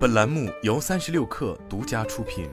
本栏目由三十六氪独家出品。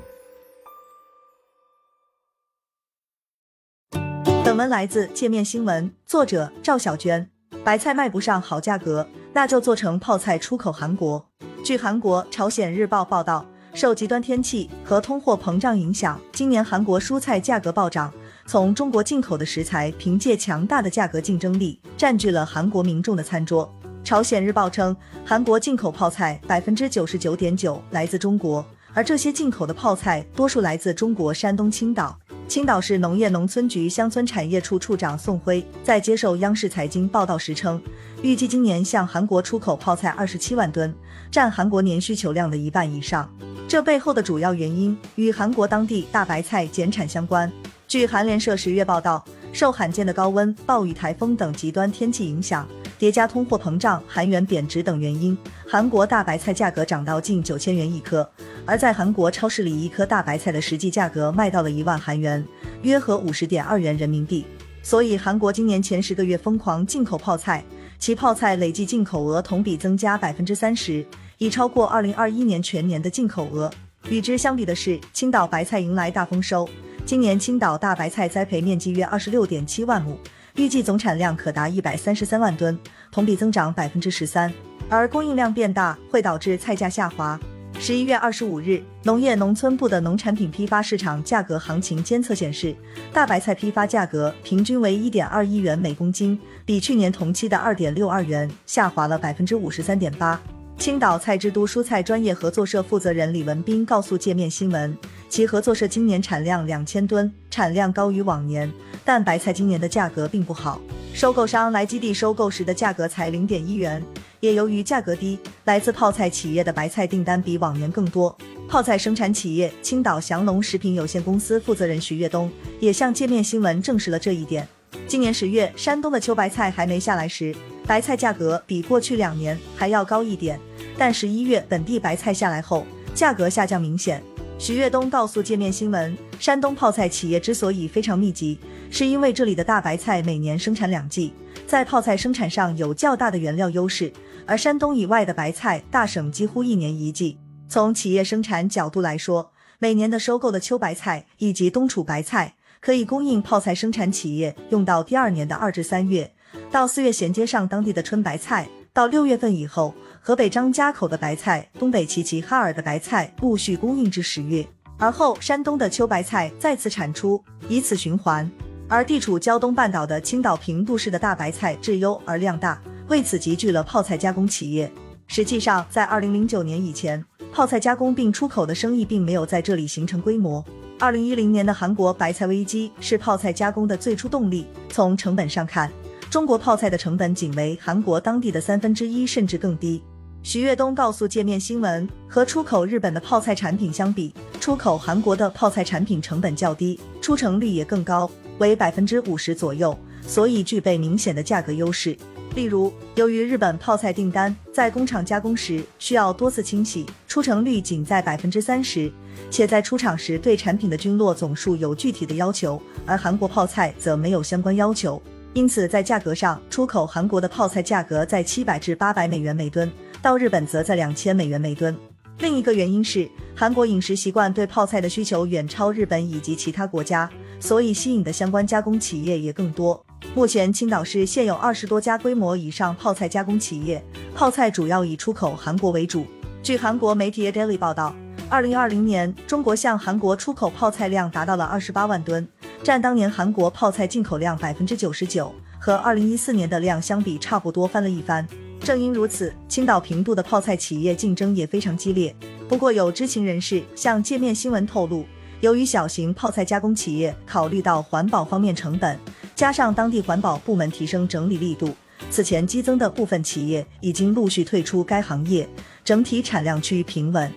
本文来自界面新闻，作者赵小娟。白菜卖不上好价格，那就做成泡菜出口韩国。据韩国《朝鲜日报》报道，受极端天气和通货膨胀影响，今年韩国蔬菜价格暴涨。从中国进口的食材，凭借强大的价格竞争力，占据了韩国民众的餐桌。朝鲜日报称，韩国进口泡菜百分之九十九点九来自中国，而这些进口的泡菜多数来自中国山东青岛。青岛市农业农村局乡村产业处处长宋辉在接受央视财经报道时称，预计今年向韩国出口泡菜二十七万吨，占韩国年需求量的一半以上。这背后的主要原因与韩国当地大白菜减产相关。据韩联社十月报道，受罕见的高温、暴雨、台风等极端天气影响。叠加通货膨胀、韩元贬值等原因，韩国大白菜价格涨到近九千元一颗。而在韩国超市里，一颗大白菜的实际价格卖到了一万韩元，约合五十点二元人民币。所以，韩国今年前十个月疯狂进口泡菜，其泡菜累计进口额同比增加百分之三十，已超过二零二一年全年的进口额。与之相比的是，青岛白菜迎来大丰收，今年青岛大白菜栽培面积约二十六点七万亩。预计总产量可达一百三十三万吨，同比增长百分之十三。而供应量变大会导致菜价下滑。十一月二十五日，农业农村部的农产品批发市场价格行情监测显示，大白菜批发价格平均为一点二一元每公斤，比去年同期的二点六二元下滑了百分之五十三点八。青岛菜之都蔬菜专业合作社负责人李文斌告诉界面新闻，其合作社今年产量两千吨，产量高于往年，但白菜今年的价格并不好。收购商来基地收购时的价格才零点一元，也由于价格低，来自泡菜企业的白菜订单比往年更多。泡菜生产企业青岛祥龙食品有限公司负责人徐跃东也向界面新闻证实了这一点。今年十月，山东的秋白菜还没下来时，白菜价格比过去两年还要高一点。但十一月本地白菜下来后，价格下降明显。徐跃东告诉界面新闻，山东泡菜企业之所以非常密集，是因为这里的大白菜每年生产两季，在泡菜生产上有较大的原料优势。而山东以外的白菜，大省几乎一年一季。从企业生产角度来说，每年的收购的秋白菜以及冬储白菜，可以供应泡菜生产企业用到第二年的二至三月，到四月衔接上当地的春白菜，到六月份以后。河北张家口的白菜，东北齐齐哈尔的白菜陆续供应至十月，而后山东的秋白菜再次产出，以此循环。而地处胶东半岛的青岛平度市的大白菜质优而量大，为此集聚了泡菜加工企业。实际上，在二零零九年以前，泡菜加工并出口的生意并没有在这里形成规模。二零一零年的韩国白菜危机是泡菜加工的最初动力。从成本上看，中国泡菜的成本仅为韩国当地的三分之一，甚至更低。徐跃东告诉界面新闻，和出口日本的泡菜产品相比，出口韩国的泡菜产品成本较低，出成率也更高，为百分之五十左右，所以具备明显的价格优势。例如，由于日本泡菜订单在工厂加工时需要多次清洗，出成率仅在百分之三十，且在出厂时对产品的菌落总数有具体的要求，而韩国泡菜则没有相关要求，因此在价格上，出口韩国的泡菜价格在七百至八百美元每吨。到日本则在两千美元每吨。另一个原因是，韩国饮食习惯对泡菜的需求远超日本以及其他国家，所以吸引的相关加工企业也更多。目前，青岛市现有二十多家规模以上泡菜加工企业，泡菜主要以出口韩国为主。据韩国媒体 Daily 报道，二零二零年中国向韩国出口泡菜量达到了二十八万吨，占当年韩国泡菜进口量百分之九十九，和二零一四年的量相比，差不多翻了一番。正因如此，青岛平度的泡菜企业竞争也非常激烈。不过，有知情人士向界面新闻透露，由于小型泡菜加工企业考虑到环保方面成本，加上当地环保部门提升整理力度，此前激增的部分企业已经陆续退出该行业，整体产量趋于平稳。